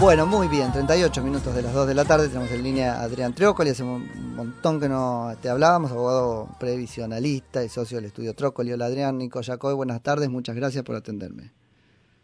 Bueno, muy bien, 38 minutos de las 2 de la tarde, tenemos en línea a Adrián Trócoli, hace un montón que no te hablábamos, abogado previsionalista y socio del estudio Trócoli. Hola Adrián, Nico Yacoy, buenas tardes, muchas gracias por atenderme.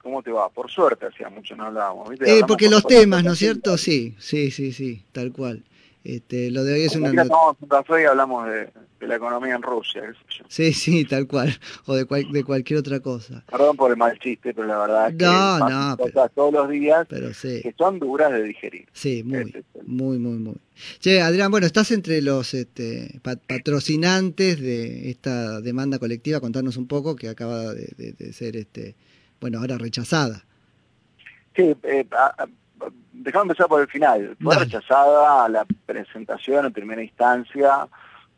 ¿Cómo te va? Por suerte, hacía mucho no hablábamos. Eh, porque los temas, ¿no es cierto? Sí, sí, sí, sí, tal cual. Este, lo de hoy es una... Un café y hablamos de, la economía en Rusia. Sí, sí, tal cual. O de, de cualquier otra cosa. Perdón por el mal chiste, pero la verdad es que no, no, cosas todos los días pero sí. que son duras de digerir. Sí, muy, muy, muy, muy. Che, Adrián, bueno, estás entre los este, patrocinantes de esta demanda colectiva. Contarnos un poco que acaba de, ser, este, bueno, ahora rechazada. Sí, eh, Dejamos empezar por el final. Fue rechazada la presentación en primera instancia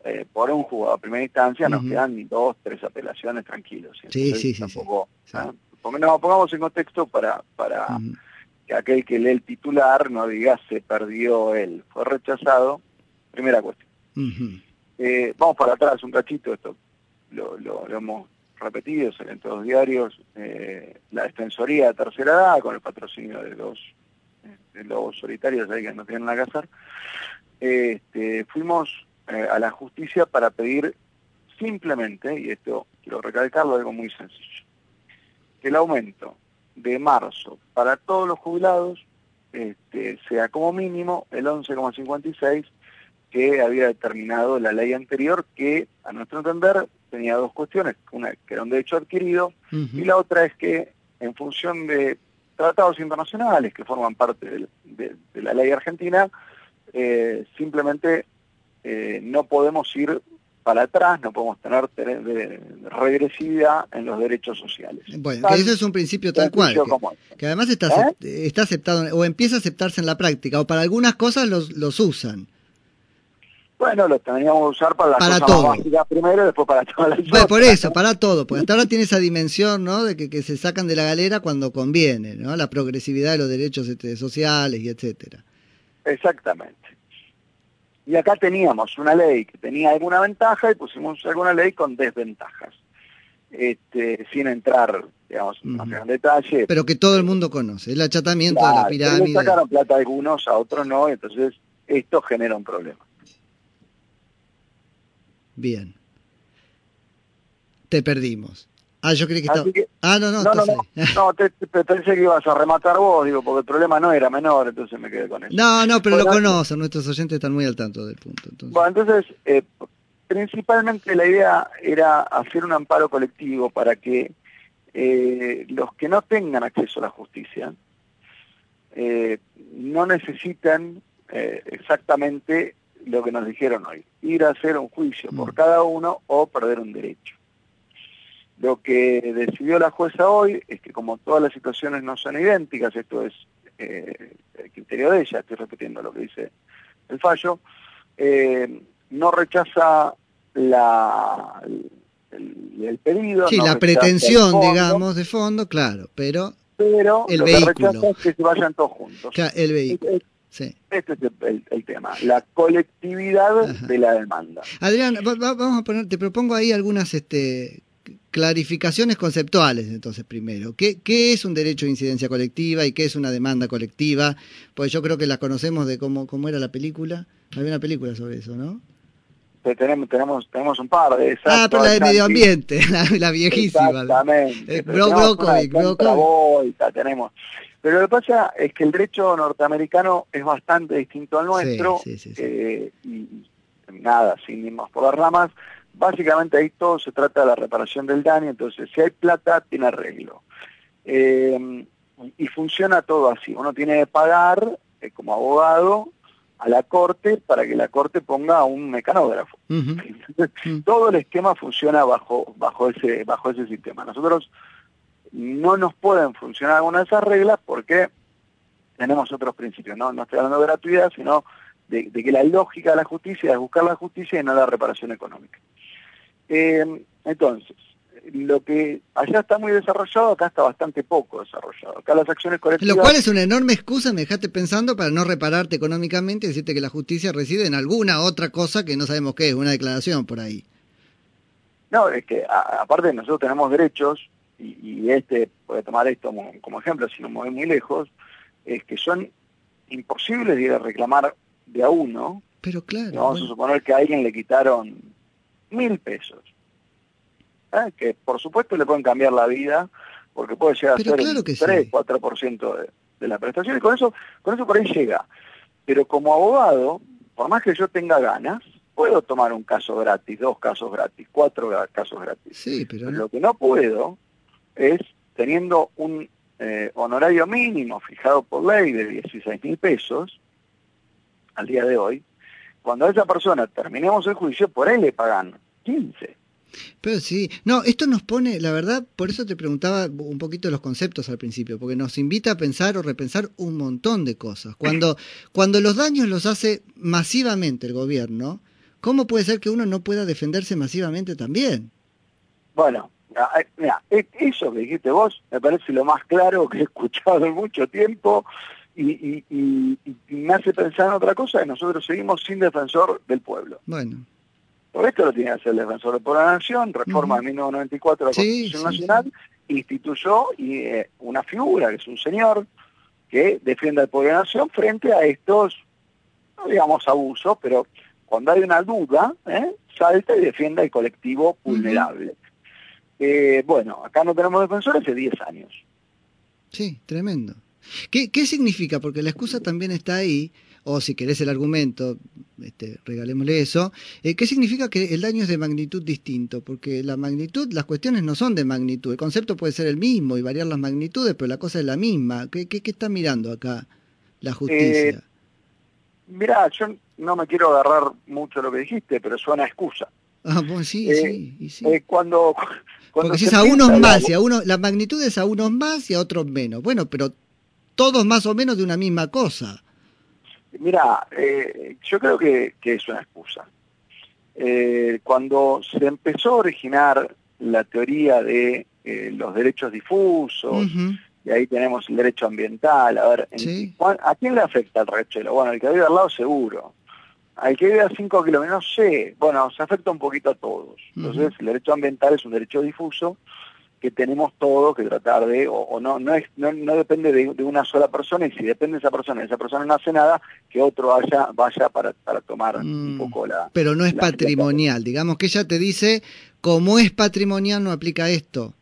eh, por un jugador. En primera instancia nos quedan dos, tres apelaciones tranquilos. sí, sí, sí, tampoco, pongamos en contexto para, para que aquel que lee el titular no diga se perdió él. Fue rechazado. Primera cuestión. Eh, vamos para atrás un cachito, esto lo, lo, hemos repetido, en todos los diarios, eh, la Defensoría de Tercera Edad, con el patrocinio de dos lobos solitarios ahí que no tienen nada que hacer, este, fuimos eh, a la justicia para pedir simplemente, y esto quiero recalcarlo, algo muy sencillo, que el aumento de marzo para todos los jubilados este, sea como mínimo el 11,56 que había determinado la ley anterior, que a nuestro entender tenía dos cuestiones, una que era un derecho adquirido y la otra es que en función de tratados internacionales que forman parte de, la ley argentina, eh, simplemente eh, no podemos ir para atrás, no podemos tener regresividad en los derechos sociales. Bueno, que eso es un principio tal cual, que, además está, ¿Eh? está aceptado o empieza a aceptarse en la práctica, o para algunas cosas los, los usan. Bueno, lo teníamos que usar para las cosas todo. primero y después para todas las bueno, Por eso, para todo, porque hasta ahora tiene esa dimensión, ¿no? De que, se sacan de la galera cuando conviene, ¿no? La progresividad de los derechos este, sociales y etcétera. Exactamente. Y acá teníamos una ley que tenía alguna ventaja y pusimos alguna ley con desventajas. Este, sin entrar, digamos, en detalle. Pero que todo el mundo conoce, el achatamiento de la pirámide. Le sacaron plata a algunos, a otros no, entonces esto genera un problema. Bien. Te perdimos. Ah, yo creí que estaba... ah, no, no, no, no, no, te, pensé que ibas a rematar vos, digo, porque el problema no era menor, entonces me quedé con eso. No, no, pero lo conocen, nuestros oyentes están muy al tanto del punto. Entonces. Bueno, entonces, eh, principalmente la idea era hacer un amparo colectivo para que eh, los que no tengan acceso a la justicia eh, no necesitan exactamente lo que nos dijeron hoy, ir a hacer un juicio por cada uno o perder un derecho. Lo que decidió la jueza hoy es que como todas las situaciones no son idénticas, esto es eh, el criterio de ella, estoy repitiendo lo que dice el fallo, eh, no rechaza la, el, pedido. Sí, la pretensión, digamos, de fondo, claro, pero, pero el lo vehículo. Que rechaza es que se vayan todos juntos. el vehículo. Este es el, tema, la colectividad de la demanda. Adrián, vamos a poner, te propongo ahí algunas este, clarificaciones conceptuales, entonces, primero. ¿Qué, ¿Qué es un derecho de incidencia colectiva y qué es una demanda colectiva? Pues yo creo que las conocemos de cómo, cómo era la película. Había una película sobre eso, ¿no? tenemos, tenemos, tenemos un par de esas. Ah, pero la de medio ambiente, la, viejísima. Exactamente. Eh, bro, bro, tenemos. Pero lo que pasa es que el derecho norteamericano es bastante distinto al nuestro, eh, y nada, sin ir más por las ramas, básicamente ahí todo se trata de la reparación del daño, entonces si hay plata, tiene arreglo. Eh, y funciona todo así, uno tiene que pagar eh, como abogado a la corte para que la corte ponga un mecanógrafo. todo el esquema funciona bajo, bajo, ese, bajo ese sistema. Nosotros no nos pueden funcionar algunas de esas reglas porque tenemos otros principios, no, no estoy hablando de gratuidad, sino de, que la lógica de la justicia es buscar la justicia y no la reparación económica. Eh, entonces, lo que allá está muy desarrollado, acá está bastante poco desarrollado. Acá las acciones colectivas... Lo cual es una enorme excusa, me dejaste pensando, para no repararte económicamente y decirte que la justicia reside en alguna otra cosa que no sabemos qué es, una declaración por ahí. No, es que aparte nosotros tenemos derechos y, este puede tomar esto como, ejemplo, si no mueve muy lejos, es que son imposibles de ir a reclamar de a uno. Pero claro. Vamos a suponer que a alguien le quitaron mil pesos. ¿eh? Que por supuesto le pueden cambiar la vida, porque puede llegar a ser claro el 3, 4% de, de la prestación, y con eso, con eso por ahí llega. Pero como abogado, por más que yo tenga ganas, puedo tomar un caso gratis, dos casos gratis, cuatro casos gratis. Sí, pero Lo que no puedo es, teniendo un eh, honorario mínimo fijado por ley de 16 mil pesos, al día de hoy, cuando a esa persona terminemos el juicio, por él le pagan 15. Pero sí, no, esto nos pone, la verdad, por eso te preguntaba un poquito los conceptos al principio, porque nos invita a pensar o repensar un montón de cosas. Cuando, cuando los daños los hace masivamente el gobierno, ¿cómo puede ser que uno no pueda defenderse masivamente también? Bueno, mira, e, eso que dijiste vos me parece lo más claro que he escuchado en mucho tiempo y, me hace pensar en otra cosa, que nosotros seguimos sin defensor del pueblo. Bueno. Por esto lo tiene que hacer el defensor del pueblo de la nación, reforma de 1994 de la Constitución Nacional, instituyó y, eh, una figura, que es un señor, que defiende al pueblo de la nación frente a estos, no digamos abusos, pero cuando hay una duda, ¿eh? salta y defiende al colectivo vulnerable. Eh, bueno, acá no tenemos defensores hace 10 años. Sí, tremendo. ¿Qué, ¿Qué significa? Porque la excusa también está ahí, o si querés el argumento, este, regalémosle eso. Eh, ¿Qué significa que el daño es de magnitud distinto? Porque la magnitud, las cuestiones no son de magnitud. El concepto puede ser el mismo y variar las magnitudes, pero la cosa es la misma. ¿Qué, qué, qué está mirando acá la justicia? Eh, mirá, yo no me quiero agarrar mucho lo que dijiste, pero suena excusa. Ah, pues sí, sí, y sí. Eh, cuando, cuando Porque si es a unos más, y a uno, la magnitud es a unos más y a otros menos. Bueno, pero todos más o menos de una misma cosa. Mira, eh, yo creo que, que, es una excusa. Eh, cuando se empezó a originar la teoría de eh, los derechos difusos, y ahí tenemos el derecho ambiental, a ver, ¿a quién le afecta el rechelo? Bueno, el que vive al lado seguro. Al que vive a 5 kilómetros, no sé, bueno, se afecta un poquito a todos. Entonces, el derecho ambiental es un derecho difuso que tenemos todos que tratar de, o, no, no, es, no, depende de, una sola persona, y si depende de esa persona y esa persona no hace nada, que otro vaya, vaya para, para tomar un mm, poco la... Pero no es patrimonial, digamos que ella te dice, como es patrimonial no aplica esto.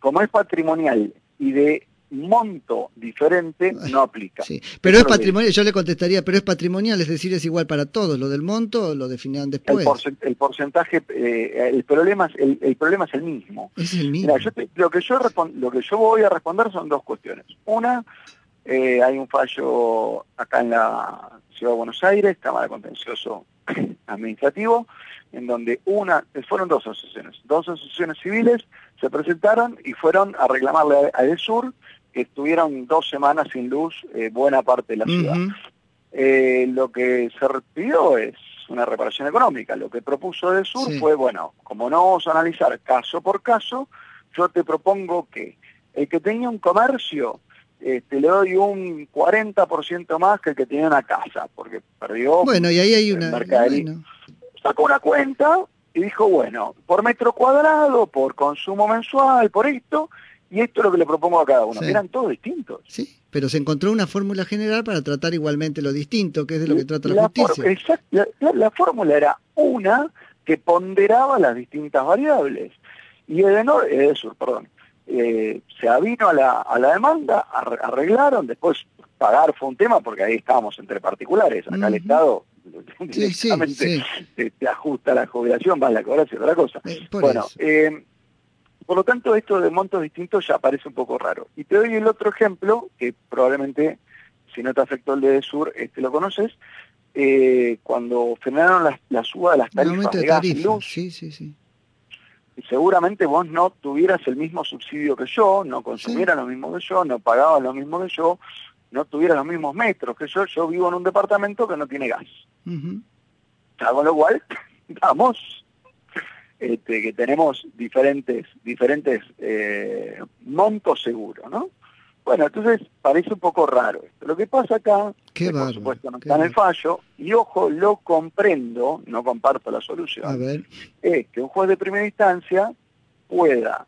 Como es patrimonial y de monto diferente no aplica. Sí, pero es patrimonial, yo le contestaría, pero es patrimonial, es decir, es igual para todos, lo del monto lo definirán después. El, porcentaje, eh, el, problema es, el, problema es el mismo. Es el mismo. lo, que yo lo que yo voy a responder son dos cuestiones. Una, eh, hay un fallo acá en la Ciudad de Buenos Aires, Cámara de Contencioso Administrativo, en donde una, fueron dos asociaciones, dos asociaciones civiles se presentaron y fueron a reclamarle a, a Sur que estuvieron dos semanas sin luz eh, buena parte de la ciudad. Eh, lo que se pidió es una reparación económica. Lo que propuso el sur fue, bueno, como no vamos a analizar caso por caso, yo te propongo que el que tenía un comercio este, le doy un 40% más que el que tenía una casa, porque perdió bueno, y ahí hay una, Sacó una cuenta y dijo, bueno, por metro cuadrado, por consumo mensual, por esto, y esto es lo que le propongo a cada uno. Eran todos distintos. Sí, pero se encontró una fórmula general para tratar igualmente lo distinto, que es de lo que trata la, justicia. la, fórmula era una que ponderaba las distintas variables. Y Edenor, Edesur, perdón, eh, se avino a la, a la demanda, arreglaron, después pagar fue un tema porque ahí estábamos entre particulares. Acá el Estado directamente Te, ajusta la jubilación, va a la cobranza y otra cosa. Eh, bueno, eh, por lo tanto, esto de montos distintos ya parece un poco raro. Y te doy el otro ejemplo, que probablemente, si no te afectó el de Sur, este lo conoces, eh, cuando frenaron la, la, suba de las tarifas de, gas y luz. Sí, sí, sí. Y seguramente vos no tuvieras el mismo subsidio que yo, no consumieras lo mismo que yo, no pagabas lo mismo que yo, no tuvieras los mismos metros que yo. Yo vivo en un departamento que no tiene gas. Con lo cual, vamos este, que tenemos diferentes, diferentes eh, montos seguros, ¿no? Bueno, entonces parece un poco raro esto. Lo que pasa acá, que por supuesto no está en el fallo, y ojo, lo comprendo, no comparto la solución, es que un juez de primera instancia pueda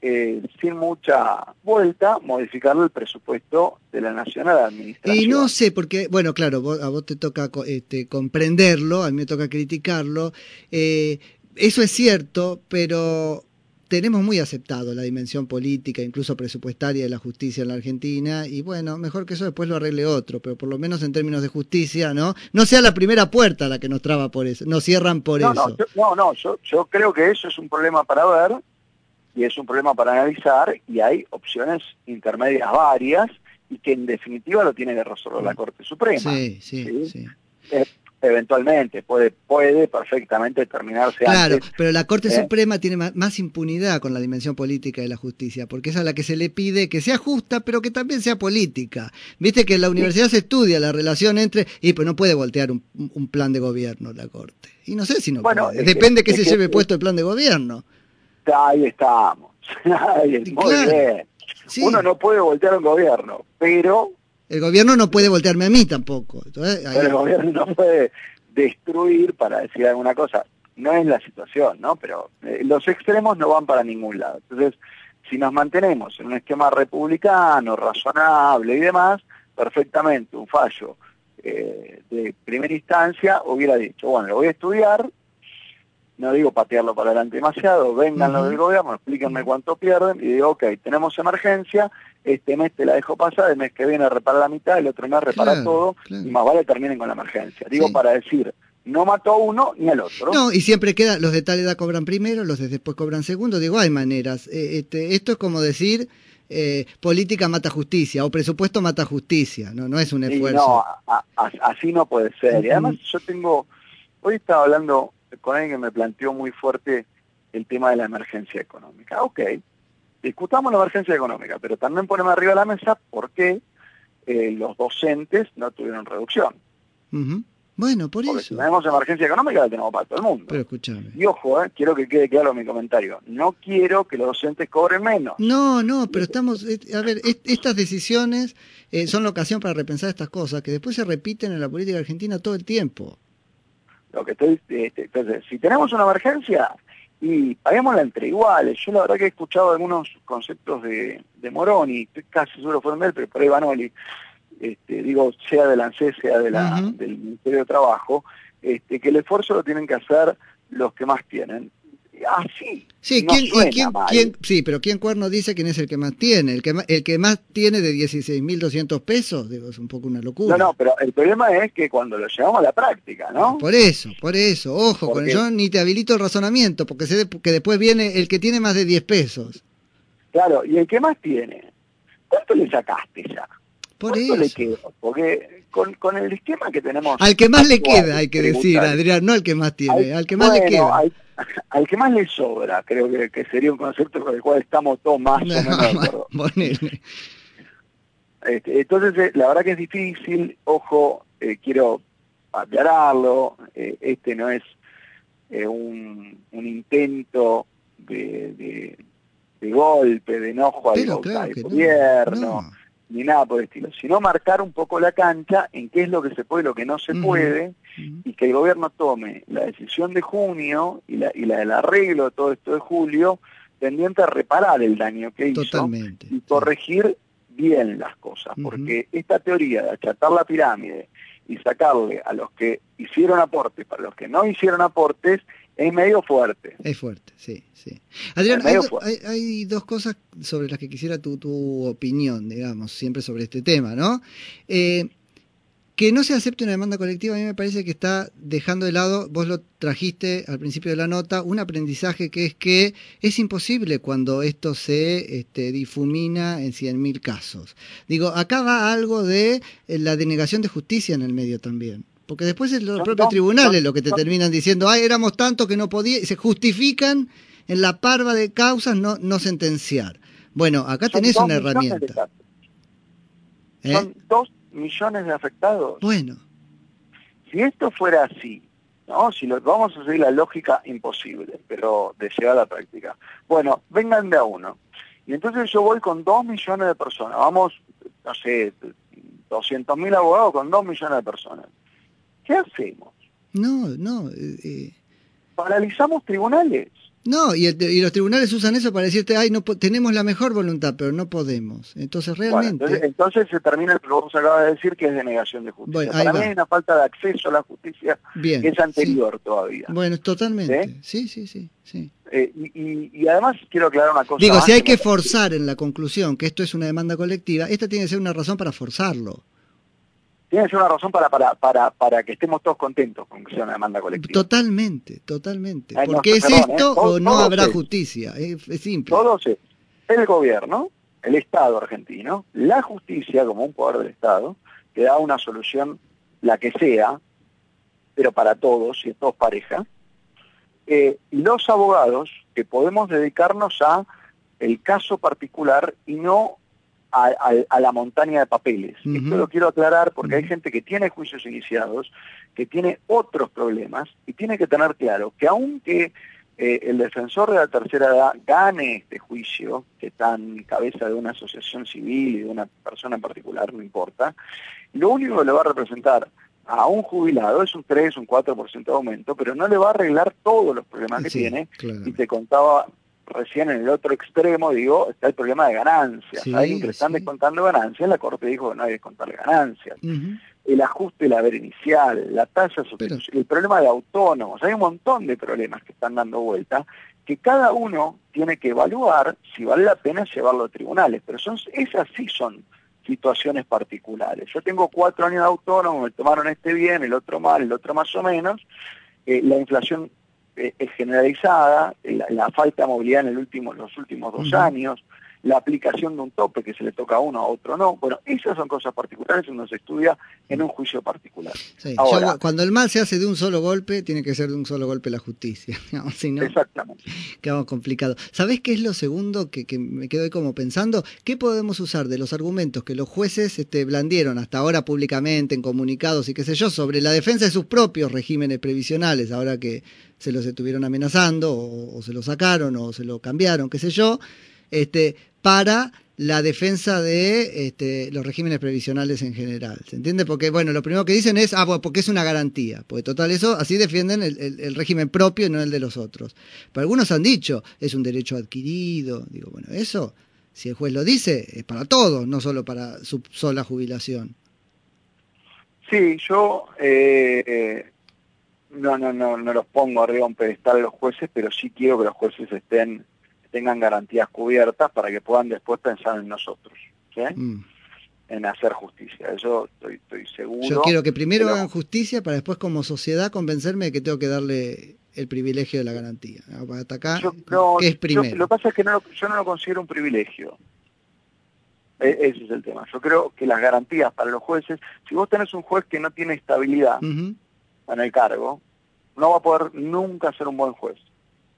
eh, sin mucha vuelta, modificarle el presupuesto de la Nacional Administración. Y no sé, porque, bueno, claro, a vos te toca este, comprenderlo, a mí me toca criticarlo. Eh, eso es cierto, pero tenemos muy aceptado la dimensión política, incluso presupuestaria de la justicia en la Argentina, y bueno, mejor que eso después lo arregle otro, pero por lo menos en términos de justicia, ¿no? No sea la primera puerta la que nos traba por eso, nos cierran por eso. No, no, yo, yo creo que eso es un problema para ver, y es un problema para analizar, y hay opciones intermedias varias, y que en definitiva lo tiene que resolver la mm. Corte Suprema. Sí, sí, sí. Eh, eventualmente puede puede perfectamente terminarse claro pero la Corte ¿eh? Suprema tiene más, impunidad con la dimensión política de la justicia porque es a la que se le pide que sea justa pero que también sea política. Viste que en la universidad se estudia la relación entre y pues no puede voltear un, plan de gobierno la Corte. Y no sé si no bueno, puede. depende que, se lleve puesto el plan de gobierno. Ahí estamos. Muy bien. Uno no puede voltear un gobierno pero el gobierno no puede voltearme a mí tampoco. el gobierno no puede destruir, para decir alguna cosa. No es la situación, ¿no? Pero eh, los extremos no van para ningún lado. Entonces, si nos mantenemos en un esquema republicano, razonable y demás, perfectamente un fallo eh, de primera instancia hubiera dicho, bueno, lo voy a estudiar, no digo patearlo para adelante demasiado, vengan los del gobierno, explíquenme cuánto pierden, y digo, ok, tenemos emergencia, este mes te la dejo pasar, el mes que viene repara la mitad, el otro mes repara todo, y más vale terminen con la emergencia. Digo para decir, no mató a uno ni al otro. No, y siempre queda, los de tal edad cobran primero, los de después cobran segundo, digo, hay maneras. Eh, este, esto es como decir... Eh, política mata justicia o presupuesto mata justicia, no, no es un esfuerzo. no, así no puede ser. Y además yo tengo, hoy estaba hablando con alguien que me planteó muy fuerte el tema de la emergencia económica. Ok, discutamos la emergencia económica, pero también ponemos arriba de la mesa por qué eh, los docentes no tuvieron reducción. Bueno, por Porque eso. Si tenemos emergencia económica, la tenemos para todo el mundo. Pero escúchame. Y ojo, eh, quiero que quede claro mi comentario. No quiero que los docentes cobren menos. No, no, pero estamos. Eh, a ver, estas decisiones son la ocasión para repensar estas cosas que después se repiten en la política argentina todo el tiempo. Lo que estoy, este, entonces, si tenemos una emergencia y paguémosla entre iguales. Yo la verdad que he escuchado algunos conceptos de, de Moroni, casi seguro fueron de él, pero por ahí Vanoli, este, digo, sea de la ANSES, sea de la, del Ministerio de Trabajo, este, que el esfuerzo lo tienen que hacer los que más tienen así. Sí, ¿quién, sí, pero ¿quién cuerno dice quién es el que más tiene? El que más, el que más tiene de 16.200 pesos, digo, es un poco una locura. No, no, pero el problema es que cuando lo llevamos a la práctica, ¿no? Por eso, por eso, ojo, con yo ni te habilito el razonamiento, porque sé que después viene el que tiene más de 10 pesos. Claro, y el que más tiene, ¿cuánto le sacaste ya? Por eso. le quedó? Porque con, con, el esquema que tenemos... Al que más le queda, hay que decir, Adrián, no al que más tiene, al, que más le queda al que más le sobra, creo que, sería un concepto con el cual estamos todos más o menos este, entonces, eh, la verdad que es difícil, ojo, eh, quiero aclararlo, eh, este no es un, intento de, golpe, de enojo al, gobierno, ni nada por el estilo, sino marcar un poco la cancha en qué es lo que se puede y lo que no se puede, y que el gobierno tome la decisión de junio y la, y la del arreglo de todo esto de julio, tendiente a reparar el daño que hizo y corregir bien las cosas, porque esta teoría de achatar la pirámide y sacarle a los que hicieron aportes para los que no hicieron aportes es medio fuerte. Es fuerte, sí, sí. Adrián, hay, dos cosas sobre las que quisiera tu, tu opinión, digamos, siempre sobre este tema, ¿no? Eh, que no se acepte una demanda colectiva a mí me parece que está dejando de lado, vos lo trajiste al principio de la nota, un aprendizaje que es que es imposible cuando esto se este, difumina en 100.000 casos. Digo, acá va algo de eh, la denegación de justicia en el medio también. Porque después es los propios tribunales lo que te terminan diciendo, ay, éramos tantos que no podía, y se justifican en la parva de causas no, no sentenciar. Bueno, acá tenés una herramienta. Son dos millones de afectados. Bueno. Si esto fuera así, ¿no? Si lo, vamos a seguir la lógica imposible, pero de llegar a la práctica. Bueno, vengan de a uno. Y entonces yo voy con dos millones de personas. Vamos, no sé, 200 mil abogados con dos millones de personas. ¿Qué hacemos? No, no. Eh, eh. Paralizamos tribunales. No, y, los tribunales usan eso para decirte, ay, no tenemos la mejor voluntad, pero no podemos. Entonces, realmente... entonces, se termina lo que vos acabas de decir, que es denegación de justicia. para mí hay una falta de acceso a la justicia que es anterior todavía. Bueno, totalmente. Sí, sí, sí. sí, eh, y, además quiero aclarar una cosa. Digo, si hay que forzar en la conclusión que esto es una demanda colectiva, esta tiene que ser una razón para forzarlo tiene que ser una razón para, para, para, para que estemos todos contentos con que sea una demanda colectiva. Totalmente, totalmente. Porque es esto ¿eh? o no habrá justicia, es, simple. Todos es el gobierno, el Estado argentino, la justicia como un poder del Estado, que da una solución, la que sea, pero para todos, si es todos pareja, eh, y los abogados que podemos dedicarnos a el caso particular y no a, la montaña de papeles. Esto lo quiero aclarar porque hay gente que tiene juicios iniciados, que tiene otros problemas y tiene que tener claro que aunque eh, el defensor de la tercera edad gane este juicio, que está en cabeza de una asociación civil y de una persona en particular, no importa, lo único que le va a representar a un jubilado es un 3, un 4% de aumento, pero no le va a arreglar todos los problemas que tiene. Y te contaba recién en el otro extremo, digo, está el problema de ganancias. Hay que están descontando ganancias, la Corte dijo que no hay que descontar ganancias. El ajuste del haber inicial, la tasa el problema de autónomos, hay un montón de problemas que están dando vuelta, que cada uno tiene que evaluar si vale la pena llevarlo a tribunales, pero son, esas sí son situaciones particulares. Yo tengo cuatro años de autónomo, me tomaron este bien, el otro mal, el otro más o menos, eh, la inflación es generalizada, la, falta de movilidad en el último, los últimos dos años, la aplicación de un tope que se le toca a uno, a otro no. Bueno, esas son cosas particulares cuando se estudia en un juicio particular. cuando el mal se hace de un solo golpe, tiene que ser de un solo golpe la justicia. si no, exactamente. Quedamos complicados. ¿Sabés qué es lo segundo que, me quedo ahí como pensando? ¿Qué podemos usar de los argumentos que los jueces este, blandieron hasta ahora públicamente, en comunicados y qué sé yo, sobre la defensa de sus propios regímenes previsionales, ahora que se los estuvieron amenazando o, se lo sacaron o se lo cambiaron, qué sé yo, este, para la defensa de este, los regímenes previsionales en general. ¿Se entiende? Porque, bueno, lo primero que dicen es, ah, porque es una garantía. Porque total, eso, así defienden el, régimen propio y no el de los otros. Pero algunos han dicho, es un derecho adquirido. Digo, bueno, eso, si el juez lo dice, es para todos, no solo para su sola jubilación. Sí, yo eh, eh no, no, no, no los pongo arriba un pedestal a los jueces, pero sí quiero que los jueces estén tengan garantías cubiertas para que puedan después pensar en nosotros, ¿sí? Mm. en hacer justicia. Eso estoy, estoy, seguro. Yo quiero que primero hagan justicia para después como sociedad convencerme de que tengo que darle el privilegio de la garantía. Para atacar, ¿qué es primero? lo que pasa es que no, yo no lo considero un privilegio. E, ese es el tema. Yo creo que las garantías para los jueces, si vos tenés un juez que no tiene estabilidad, en el cargo, no va a poder nunca ser un buen juez.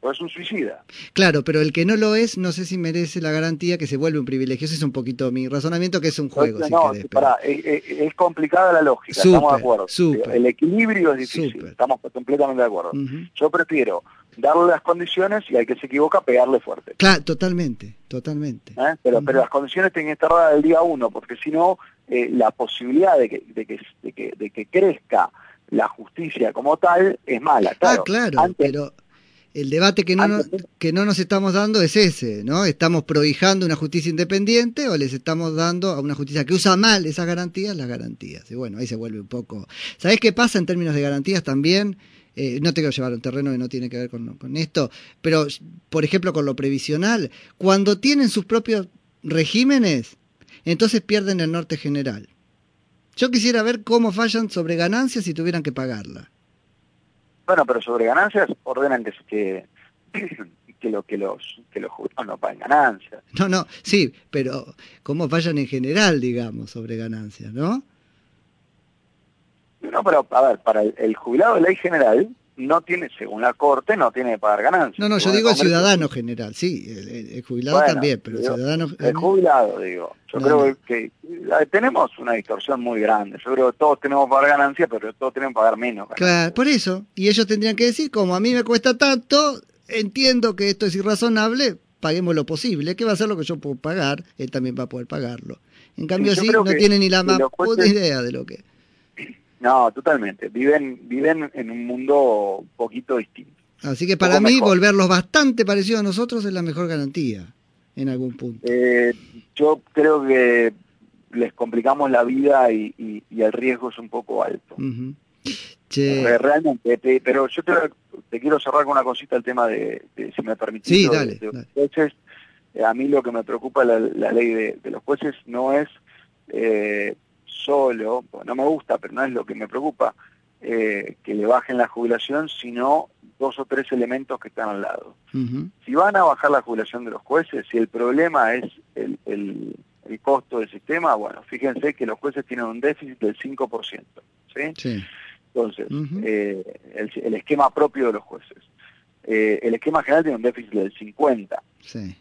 O es un suicida. Claro, pero el que no lo es, no sé si merece la garantía que se vuelve un privilegio. Ese es un poquito mi razonamiento, que es un juego. no, es, complicada la lógica, estamos de acuerdo. El equilibrio es difícil, estamos completamente de acuerdo. Yo prefiero darle las condiciones y al que se equivoca pegarle fuerte. Claro, totalmente, totalmente. ¿Eh? Pero, pero las condiciones tienen que estar dadas el día uno, porque si no, eh, la posibilidad de que, de que, de que, de que crezca la justicia como tal es mala. ah, claro, pero el debate que no, nos, que no nos estamos dando es ese, ¿no? ¿Estamos prohijando una justicia independiente o les estamos dando a una justicia que usa mal esas garantías las garantías? Y bueno, ahí se vuelve un poco... ¿Sabés qué pasa en términos de garantías también? Eh, no tengo que llevar un terreno que no tiene que ver con, con esto, pero por ejemplo con lo previsional, cuando tienen sus propios regímenes, entonces pierden el norte general. Yo quisiera ver cómo fallan sobre ganancias si tuvieran que pagarla. Bueno, pero sobre ganancias ordenan que, que, lo, que los que los jubilados no paguen ganancias. No, no, sí, pero cómo fallan en general, digamos, sobre ganancias, ¿no? No, pero a ver, para el jubilado de ley general, no tiene, según la Corte, no tiene que pagar ganancias. No, no, yo digo el ciudadano general, sí, el, jubilado también, pero el ciudadano... El jubilado, digo. Yo creo que, tenemos una distorsión muy grande. Yo creo que todos tenemos que pagar ganancias, pero todos tenemos que pagar menos. Claro, por eso. Y ellos tendrían que decir, como a mí me cuesta tanto, entiendo que esto es irrazonable, paguemos lo posible. ¿Qué va a ser lo que yo puedo pagar? Él también va a poder pagarlo. En cambio, sí, no tiene ni la más puta idea de lo que... No, totalmente. Viven, viven en un mundo un poquito distinto. Así que para mí volverlos bastante parecidos a nosotros es la mejor garantía en algún punto. Eh, yo creo que les complicamos la vida y, el riesgo es un poco alto. Eh, realmente, pero yo te, quiero cerrar con una cosita el tema de, si me permitís. Sí, dale, eh, a mí lo que me preocupa la, la ley de, los jueces no es eh, solo, no me gusta, pero no es lo que me preocupa, que le bajen la jubilación, sino dos o tres elementos que están al lado. Si van a bajar la jubilación de los jueces, si el problema es el, el, costo del sistema, bueno, fíjense que los jueces tienen un déficit del 5%. ¿sí? sí. Entonces, eh, el, esquema propio de los jueces. Eh, el esquema general tiene un déficit del 50. Sí.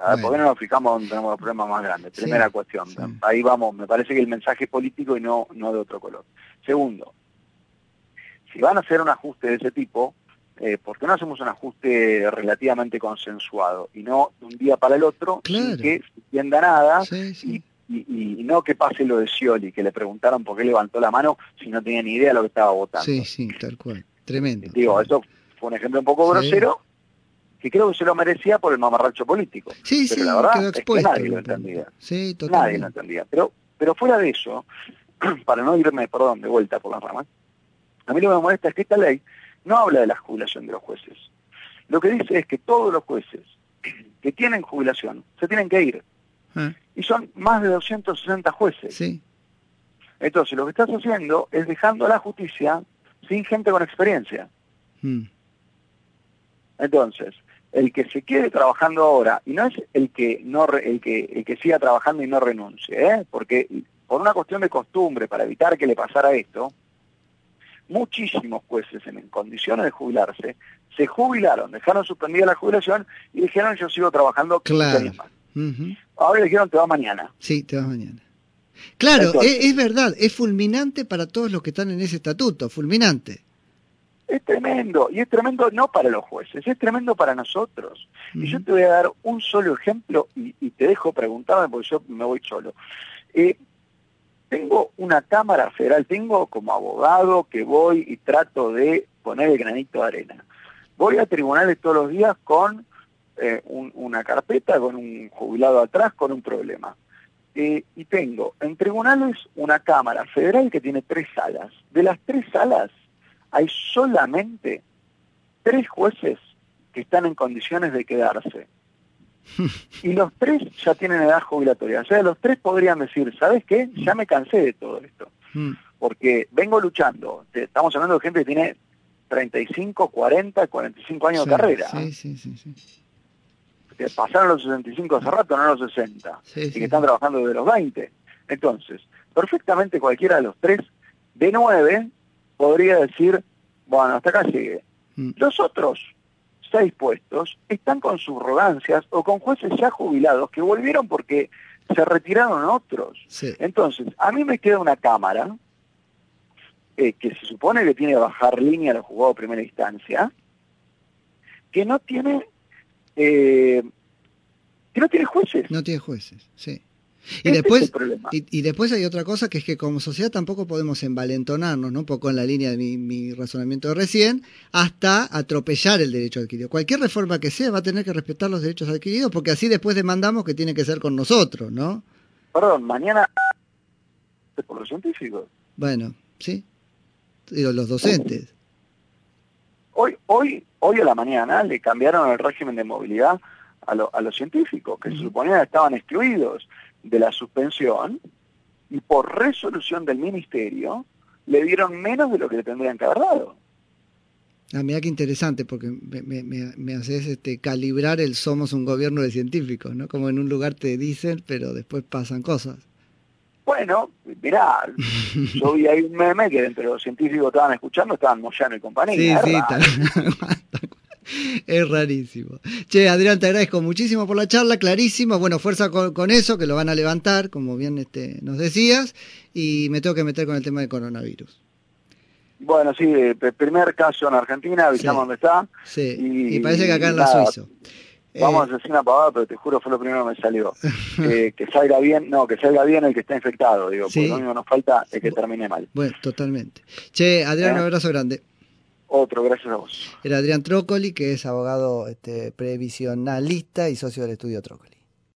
A ver, ¿por qué no nos fijamos donde tenemos los problemas más grandes? Primera cuestión. Ahí vamos, me parece que el mensaje es político y no, no de otro color. Segundo, si van a hacer un ajuste de ese tipo, eh, ¿por qué no hacemos un ajuste relativamente consensuado y no de un día para el otro sin que se entienda nada y y, no que pase lo de Scioli, que le preguntaron por qué levantó la mano si no tenía ni idea de lo que estaba votando. Sí, sí, tal cual. Tremendo. Digo, eso fue un ejemplo un poco grosero, que creo que se lo merecía por el mamarracho político. Sí, pero sí, la verdad es que nadie lo entendía. Sí, totalmente. Nadie lo entendía. Pero, pero fuera de eso, para no irme, perdón, de vuelta por las ramas, a mí lo que me molesta es que esta ley no habla de la jubilación de los jueces. Lo que dice es que todos los jueces que tienen jubilación se tienen que ir. Ah. Y son más de 260 jueces. Sí. Entonces, lo que estás haciendo es dejando a la justicia sin gente con experiencia. Hmm. Entonces, el que se quede trabajando ahora, y no es el que no el que el que siga trabajando y no renuncie, ¿eh? porque por una cuestión de costumbre, para evitar que le pasara esto, muchísimos jueces en condiciones de jubilarse se jubilaron, dejaron suspendida la jubilación y dijeron yo sigo trabajando claro. más. Ahora le dijeron te va mañana. Sí, te vas mañana. Claro, es, verdad, es fulminante para todos los que están en ese estatuto, fulminante. Es tremendo, y es tremendo no para los jueces, es tremendo para nosotros. Y yo te voy a dar un solo ejemplo y, te dejo preguntarme porque yo me voy solo. Eh, tengo una Cámara Federal, tengo como abogado que voy y trato de poner el granito de arena. Voy a tribunales todos los días con eh, una carpeta con un jubilado atrás con un problema. Eh, y tengo en tribunales una Cámara Federal que tiene tres salas. De las tres salas hay solamente tres jueces que están en condiciones de quedarse. Y los tres ya tienen edad jubilatoria. O sea, los tres podrían decir, ¿sabes qué? Ya me cansé de todo esto. Mm. Porque vengo luchando. Estamos hablando de gente que tiene 35, 40, 45 años de carrera. Sí, sí, sí, sí que pasaron los 65 hace rato, no los 60, y que están trabajando desde los 20. Entonces, perfectamente cualquiera de los tres, de nueve, podría decir, bueno, hasta acá llegué. Mm. Los otros seis puestos están con subrogancias o con jueces ya jubilados que volvieron porque se retiraron otros. Entonces, a mí me queda una cámara eh, que se supone que tiene que bajar línea a los jugados de primera instancia, que no tiene eh, que no tiene jueces. No tiene jueces, sí. Y después, y, después hay otra cosa que es que como sociedad tampoco podemos envalentonarnos, ¿no? Un poco en la línea de mi, razonamiento de recién, hasta atropellar el derecho adquirido. Cualquier reforma que sea va a tener que respetar los derechos adquiridos, porque así después demandamos que tiene que ser con nosotros, ¿no? Perdón, mañana por los científicos. Bueno, sí. Digo, los docentes. Hoy, hoy, hoy a la mañana le cambiaron el régimen de movilidad a, a los científicos, que se suponía que estaban excluidos de la suspensión, y por resolución del ministerio le dieron menos de lo que le tendrían que haber dado. Ah, mira qué interesante, porque me, me, me, haces este, calibrar el somos un gobierno de científicos, ¿no? Como en un lugar te dicen, pero después pasan cosas. Bueno, mirá, yo vi ahí un meme que entre los científicos estaban escuchando, estaban Moyano y compañía. Sí, sí, es rarísimo. Che, Adrián, te agradezco muchísimo por la charla, clarísimo. Bueno, fuerza con, eso, que lo van a levantar, como bien este, nos decías, y me tengo que meter con el tema del coronavirus. Bueno, sí, primer caso en Argentina, avisamos dónde está. Sí, y, parece que acá en la Suiza. Vamos a decir una pavada, pero te juro fue lo primero que me salió. que salga bien, no, que salga bien el que está infectado, digo, porque lo único que nos falta es que termine mal. Bueno, totalmente. Che, Adrián, un ¿Eh? abrazo grande. Otro, gracias a vos. Era Adrián Trócoli, que es abogado este, previsionalista y socio del estudio Trócoli.